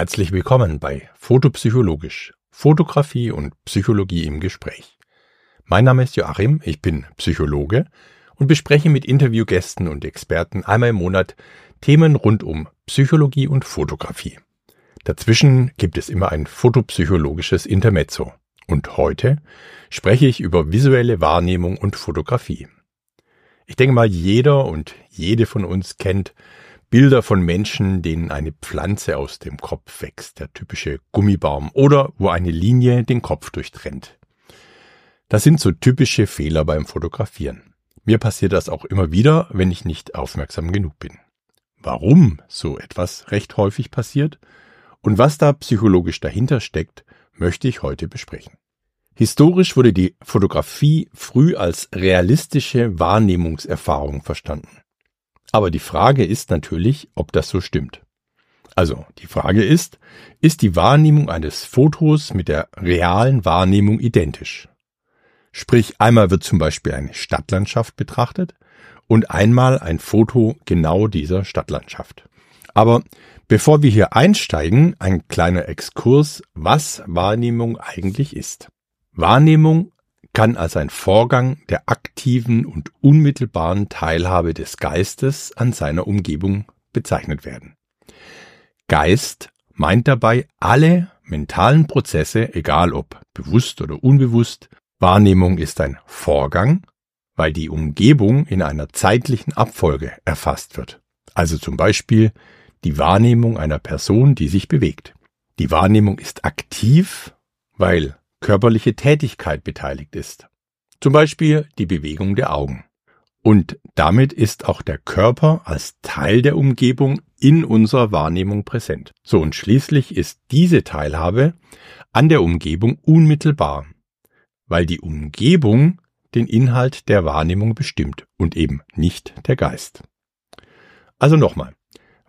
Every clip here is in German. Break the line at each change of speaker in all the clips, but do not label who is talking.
Herzlich willkommen bei Fotopsychologisch, Fotografie und Psychologie im Gespräch. Mein Name ist Joachim, ich bin Psychologe und bespreche mit Interviewgästen und Experten einmal im Monat Themen rund um Psychologie und Fotografie. Dazwischen gibt es immer ein fotopsychologisches Intermezzo. Und heute spreche ich über visuelle Wahrnehmung und Fotografie. Ich denke mal, jeder und jede von uns kennt Bilder von Menschen, denen eine Pflanze aus dem Kopf wächst, der typische Gummibaum, oder wo eine Linie den Kopf durchtrennt. Das sind so typische Fehler beim Fotografieren. Mir passiert das auch immer wieder, wenn ich nicht aufmerksam genug bin. Warum so etwas recht häufig passiert und was da psychologisch dahinter steckt, möchte ich heute besprechen. Historisch wurde die Fotografie früh als realistische Wahrnehmungserfahrung verstanden. Aber die Frage ist natürlich, ob das so stimmt. Also, die Frage ist, ist die Wahrnehmung eines Fotos mit der realen Wahrnehmung identisch? Sprich, einmal wird zum Beispiel eine Stadtlandschaft betrachtet und einmal ein Foto genau dieser Stadtlandschaft. Aber bevor wir hier einsteigen, ein kleiner Exkurs, was Wahrnehmung eigentlich ist. Wahrnehmung kann als ein Vorgang der aktiven und unmittelbaren Teilhabe des Geistes an seiner Umgebung bezeichnet werden. Geist meint dabei alle mentalen Prozesse, egal ob bewusst oder unbewusst. Wahrnehmung ist ein Vorgang, weil die Umgebung in einer zeitlichen Abfolge erfasst wird. Also zum Beispiel die Wahrnehmung einer Person, die sich bewegt. Die Wahrnehmung ist aktiv, weil körperliche Tätigkeit beteiligt ist. Zum Beispiel die Bewegung der Augen. Und damit ist auch der Körper als Teil der Umgebung in unserer Wahrnehmung präsent. So und schließlich ist diese Teilhabe an der Umgebung unmittelbar, weil die Umgebung den Inhalt der Wahrnehmung bestimmt und eben nicht der Geist. Also nochmal.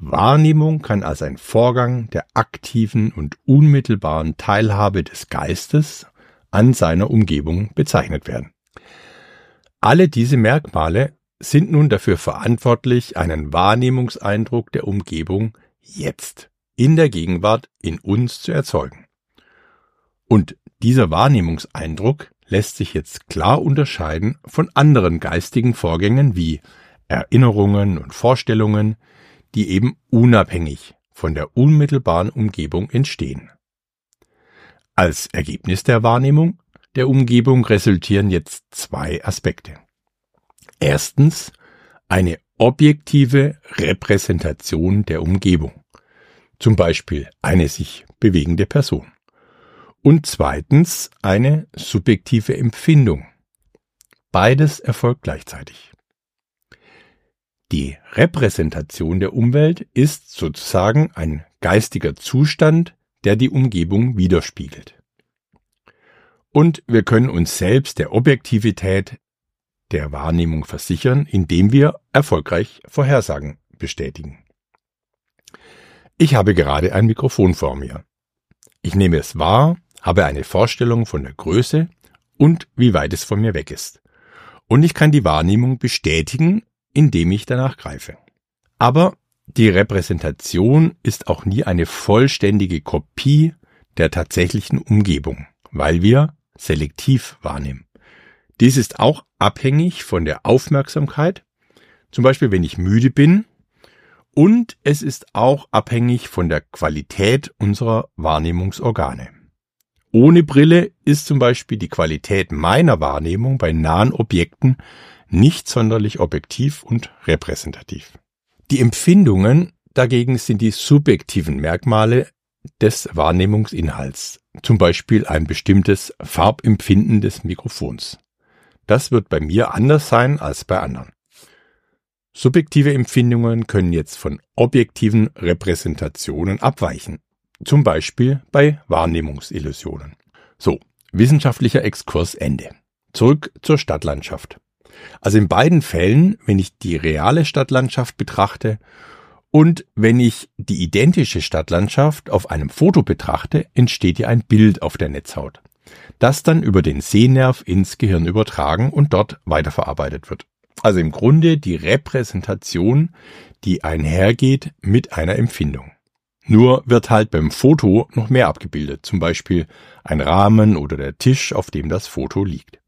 Wahrnehmung kann als ein Vorgang der aktiven und unmittelbaren Teilhabe des Geistes an seiner Umgebung bezeichnet werden. Alle diese Merkmale sind nun dafür verantwortlich, einen Wahrnehmungseindruck der Umgebung jetzt, in der Gegenwart, in uns zu erzeugen. Und dieser Wahrnehmungseindruck lässt sich jetzt klar unterscheiden von anderen geistigen Vorgängen wie Erinnerungen und Vorstellungen, die eben unabhängig von der unmittelbaren Umgebung entstehen. Als Ergebnis der Wahrnehmung der Umgebung resultieren jetzt zwei Aspekte. Erstens eine objektive Repräsentation der Umgebung, zum Beispiel eine sich bewegende Person. Und zweitens eine subjektive Empfindung. Beides erfolgt gleichzeitig. Die Repräsentation der Umwelt ist sozusagen ein geistiger Zustand, der die Umgebung widerspiegelt. Und wir können uns selbst der Objektivität der Wahrnehmung versichern, indem wir erfolgreich Vorhersagen bestätigen. Ich habe gerade ein Mikrofon vor mir. Ich nehme es wahr, habe eine Vorstellung von der Größe und wie weit es von mir weg ist. Und ich kann die Wahrnehmung bestätigen, indem ich danach greife. Aber die Repräsentation ist auch nie eine vollständige Kopie der tatsächlichen Umgebung, weil wir selektiv wahrnehmen. Dies ist auch abhängig von der Aufmerksamkeit, zum Beispiel wenn ich müde bin, und es ist auch abhängig von der Qualität unserer Wahrnehmungsorgane. Ohne Brille ist zum Beispiel die Qualität meiner Wahrnehmung bei nahen Objekten nicht sonderlich objektiv und repräsentativ. Die Empfindungen dagegen sind die subjektiven Merkmale des Wahrnehmungsinhalts, zum Beispiel ein bestimmtes Farbempfinden des Mikrofons. Das wird bei mir anders sein als bei anderen. Subjektive Empfindungen können jetzt von objektiven Repräsentationen abweichen, zum Beispiel bei Wahrnehmungsillusionen. So, wissenschaftlicher Exkurs Ende. Zurück zur Stadtlandschaft. Also in beiden Fällen, wenn ich die reale Stadtlandschaft betrachte und wenn ich die identische Stadtlandschaft auf einem Foto betrachte, entsteht hier ein Bild auf der Netzhaut, das dann über den Sehnerv ins Gehirn übertragen und dort weiterverarbeitet wird. Also im Grunde die Repräsentation, die einhergeht mit einer Empfindung. Nur wird halt beim Foto noch mehr abgebildet, zum Beispiel ein Rahmen oder der Tisch, auf dem das Foto liegt.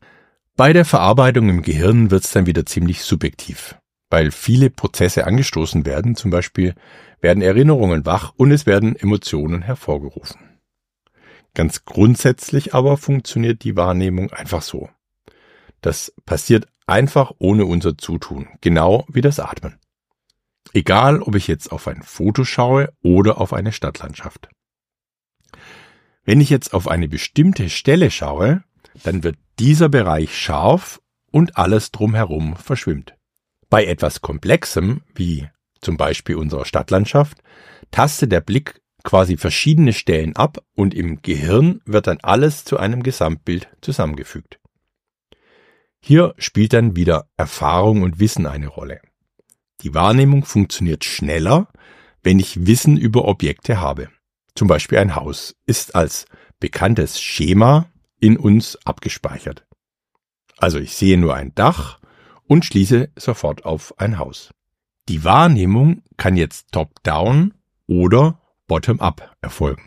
Bei der Verarbeitung im Gehirn wird es dann wieder ziemlich subjektiv, weil viele Prozesse angestoßen werden, zum Beispiel werden Erinnerungen wach und es werden Emotionen hervorgerufen. Ganz grundsätzlich aber funktioniert die Wahrnehmung einfach so. Das passiert einfach ohne unser Zutun, genau wie das Atmen. Egal, ob ich jetzt auf ein Foto schaue oder auf eine Stadtlandschaft. Wenn ich jetzt auf eine bestimmte Stelle schaue, dann wird dieser Bereich scharf und alles drumherum verschwimmt. Bei etwas Komplexem, wie zum Beispiel unserer Stadtlandschaft, tastet der Blick quasi verschiedene Stellen ab und im Gehirn wird dann alles zu einem Gesamtbild zusammengefügt. Hier spielt dann wieder Erfahrung und Wissen eine Rolle. Die Wahrnehmung funktioniert schneller, wenn ich Wissen über Objekte habe. Zum Beispiel ein Haus ist als bekanntes Schema in uns abgespeichert. Also ich sehe nur ein Dach und schließe sofort auf ein Haus. Die Wahrnehmung kann jetzt top-down oder bottom-up erfolgen.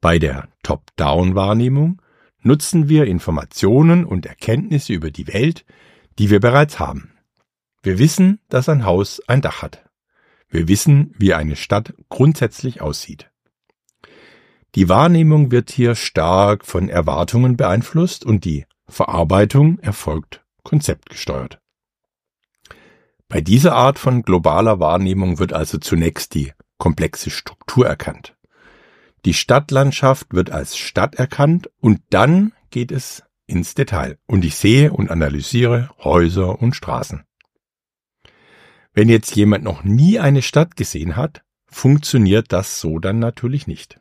Bei der Top-down-Wahrnehmung nutzen wir Informationen und Erkenntnisse über die Welt, die wir bereits haben. Wir wissen, dass ein Haus ein Dach hat. Wir wissen, wie eine Stadt grundsätzlich aussieht. Die Wahrnehmung wird hier stark von Erwartungen beeinflusst und die Verarbeitung erfolgt konzeptgesteuert. Bei dieser Art von globaler Wahrnehmung wird also zunächst die komplexe Struktur erkannt. Die Stadtlandschaft wird als Stadt erkannt und dann geht es ins Detail und ich sehe und analysiere Häuser und Straßen. Wenn jetzt jemand noch nie eine Stadt gesehen hat, funktioniert das so dann natürlich nicht.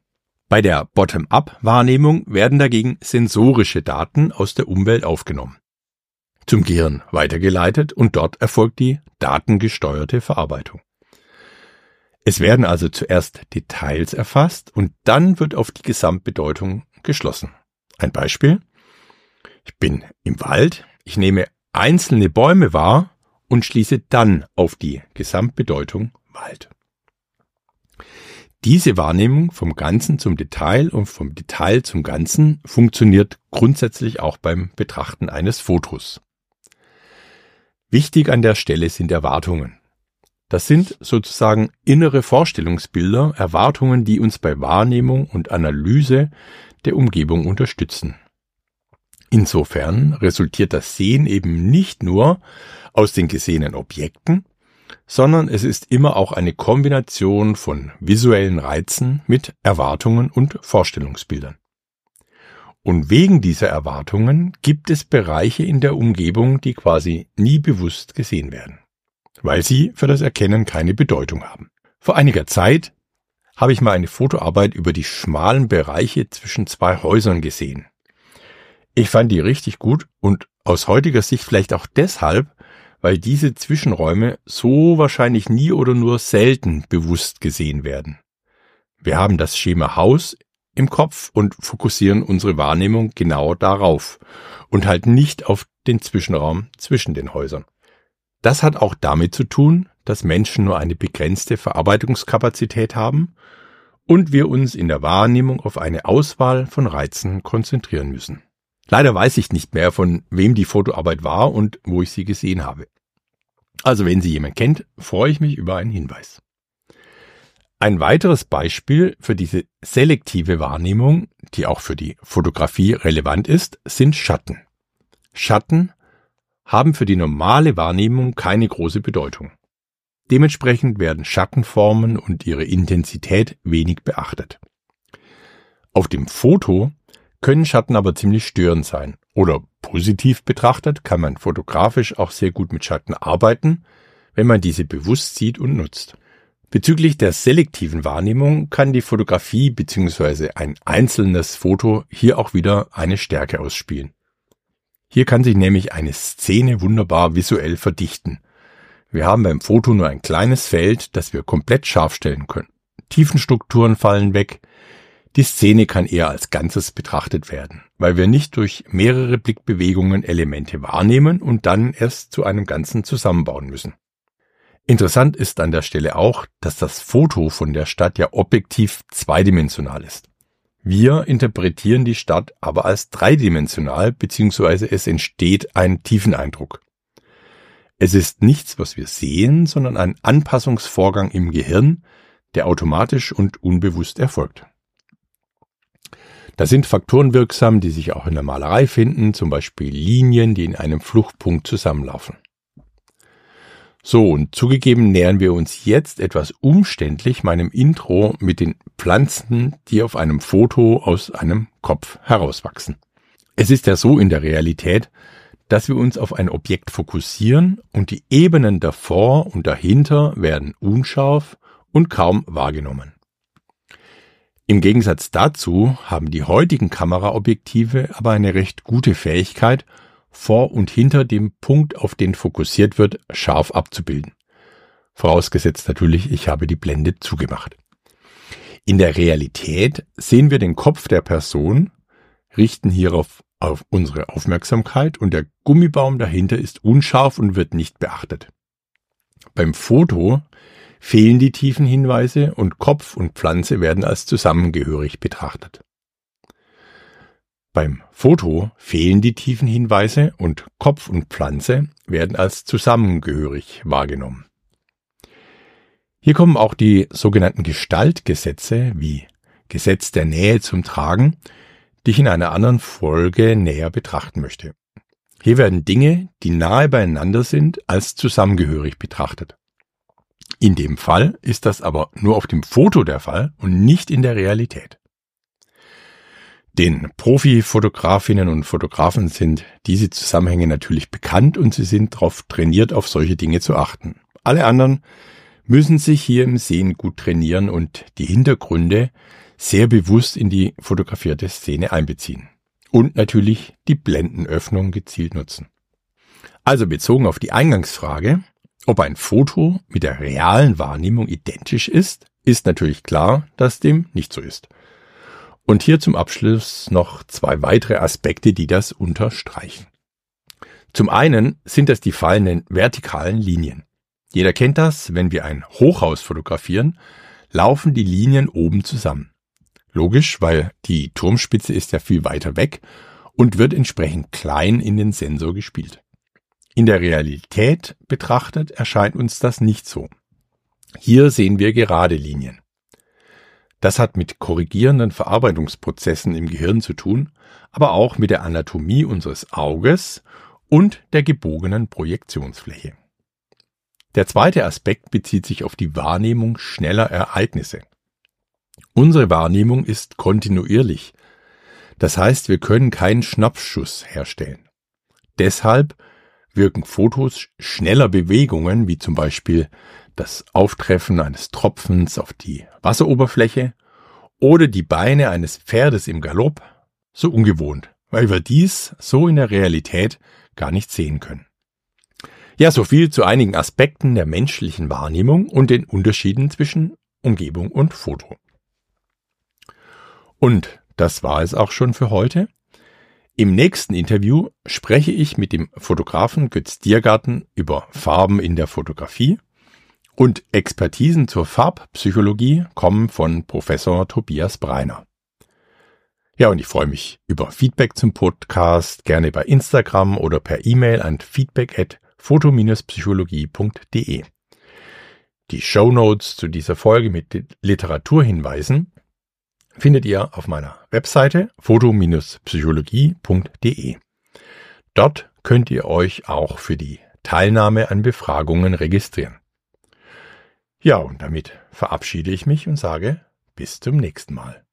Bei der Bottom-up-Wahrnehmung werden dagegen sensorische Daten aus der Umwelt aufgenommen, zum Gehirn weitergeleitet und dort erfolgt die datengesteuerte Verarbeitung. Es werden also zuerst Details erfasst und dann wird auf die Gesamtbedeutung geschlossen. Ein Beispiel. Ich bin im Wald, ich nehme einzelne Bäume wahr und schließe dann auf die Gesamtbedeutung Wald. Diese Wahrnehmung vom Ganzen zum Detail und vom Detail zum Ganzen funktioniert grundsätzlich auch beim Betrachten eines Fotos. Wichtig an der Stelle sind Erwartungen. Das sind sozusagen innere Vorstellungsbilder, Erwartungen, die uns bei Wahrnehmung und Analyse der Umgebung unterstützen. Insofern resultiert das Sehen eben nicht nur aus den gesehenen Objekten, sondern es ist immer auch eine Kombination von visuellen Reizen mit Erwartungen und Vorstellungsbildern. Und wegen dieser Erwartungen gibt es Bereiche in der Umgebung, die quasi nie bewusst gesehen werden weil sie für das Erkennen keine Bedeutung haben. Vor einiger Zeit habe ich mal eine Fotoarbeit über die schmalen Bereiche zwischen zwei Häusern gesehen. Ich fand die richtig gut und aus heutiger Sicht vielleicht auch deshalb, weil diese Zwischenräume so wahrscheinlich nie oder nur selten bewusst gesehen werden. Wir haben das Schema Haus im Kopf und fokussieren unsere Wahrnehmung genau darauf und halt nicht auf den Zwischenraum zwischen den Häusern. Das hat auch damit zu tun, dass Menschen nur eine begrenzte Verarbeitungskapazität haben und wir uns in der Wahrnehmung auf eine Auswahl von Reizen konzentrieren müssen. Leider weiß ich nicht mehr, von wem die Fotoarbeit war und wo ich sie gesehen habe. Also wenn sie jemand kennt, freue ich mich über einen Hinweis. Ein weiteres Beispiel für diese selektive Wahrnehmung, die auch für die Fotografie relevant ist, sind Schatten. Schatten haben für die normale Wahrnehmung keine große Bedeutung. Dementsprechend werden Schattenformen und ihre Intensität wenig beachtet. Auf dem Foto können Schatten aber ziemlich störend sein. Oder positiv betrachtet kann man fotografisch auch sehr gut mit Schatten arbeiten, wenn man diese bewusst sieht und nutzt. Bezüglich der selektiven Wahrnehmung kann die Fotografie bzw. ein einzelnes Foto hier auch wieder eine Stärke ausspielen. Hier kann sich nämlich eine Szene wunderbar visuell verdichten. Wir haben beim Foto nur ein kleines Feld, das wir komplett scharf stellen können. Tiefenstrukturen fallen weg. Die Szene kann eher als Ganzes betrachtet werden, weil wir nicht durch mehrere Blickbewegungen Elemente wahrnehmen und dann erst zu einem Ganzen zusammenbauen müssen. Interessant ist an der Stelle auch, dass das Foto von der Stadt ja objektiv zweidimensional ist. Wir interpretieren die Stadt aber als dreidimensional, beziehungsweise es entsteht ein Tiefeneindruck. Es ist nichts, was wir sehen, sondern ein Anpassungsvorgang im Gehirn, der automatisch und unbewusst erfolgt. Da sind Faktoren wirksam, die sich auch in der Malerei finden, zum Beispiel Linien, die in einem Fluchtpunkt zusammenlaufen. So, und zugegeben nähern wir uns jetzt etwas umständlich meinem Intro mit den Pflanzen, die auf einem Foto aus einem Kopf herauswachsen. Es ist ja so in der Realität, dass wir uns auf ein Objekt fokussieren und die Ebenen davor und dahinter werden unscharf und kaum wahrgenommen. Im Gegensatz dazu haben die heutigen Kameraobjektive aber eine recht gute Fähigkeit, vor und hinter dem Punkt, auf den fokussiert wird, scharf abzubilden. Vorausgesetzt natürlich, ich habe die Blende zugemacht. In der Realität sehen wir den Kopf der Person, richten hierauf auf unsere Aufmerksamkeit und der Gummibaum dahinter ist unscharf und wird nicht beachtet. Beim Foto fehlen die tiefen Hinweise und Kopf und Pflanze werden als zusammengehörig betrachtet. Beim Foto fehlen die tiefen Hinweise und Kopf und Pflanze werden als zusammengehörig wahrgenommen. Hier kommen auch die sogenannten Gestaltgesetze wie Gesetz der Nähe zum Tragen, die ich in einer anderen Folge näher betrachten möchte. Hier werden Dinge, die nahe beieinander sind, als zusammengehörig betrachtet. In dem Fall ist das aber nur auf dem Foto der Fall und nicht in der Realität. Den Profifotografinnen und Fotografen sind diese Zusammenhänge natürlich bekannt und sie sind darauf trainiert, auf solche Dinge zu achten. Alle anderen müssen sich hier im Sehen gut trainieren und die Hintergründe sehr bewusst in die fotografierte Szene einbeziehen. Und natürlich die Blendenöffnung gezielt nutzen. Also bezogen auf die Eingangsfrage, ob ein Foto mit der realen Wahrnehmung identisch ist, ist natürlich klar, dass dem nicht so ist. Und hier zum Abschluss noch zwei weitere Aspekte, die das unterstreichen. Zum einen sind das die fallenden vertikalen Linien. Jeder kennt das, wenn wir ein Hochhaus fotografieren, laufen die Linien oben zusammen. Logisch, weil die Turmspitze ist ja viel weiter weg und wird entsprechend klein in den Sensor gespielt. In der Realität betrachtet erscheint uns das nicht so. Hier sehen wir gerade Linien. Das hat mit korrigierenden Verarbeitungsprozessen im Gehirn zu tun, aber auch mit der Anatomie unseres Auges und der gebogenen Projektionsfläche. Der zweite Aspekt bezieht sich auf die Wahrnehmung schneller Ereignisse. Unsere Wahrnehmung ist kontinuierlich. Das heißt, wir können keinen Schnappschuss herstellen. Deshalb wirken Fotos schneller Bewegungen, wie zum Beispiel das Auftreffen eines Tropfens auf die Wasseroberfläche oder die Beine eines Pferdes im Galopp so ungewohnt, weil wir dies so in der Realität gar nicht sehen können. Ja, so viel zu einigen Aspekten der menschlichen Wahrnehmung und den Unterschieden zwischen Umgebung und Foto. Und das war es auch schon für heute. Im nächsten Interview spreche ich mit dem Fotografen Götz Diergarten über Farben in der Fotografie und Expertisen zur Farbpsychologie kommen von Professor Tobias Breiner. Ja, und ich freue mich über Feedback zum Podcast, gerne bei Instagram oder per E-Mail an feedback at foto-psychologie.de. Die Show Notes zu dieser Folge mit Literaturhinweisen findet ihr auf meiner Webseite foto-psychologie.de. Dort könnt ihr euch auch für die Teilnahme an Befragungen registrieren. Ja, und damit verabschiede ich mich und sage bis zum nächsten Mal.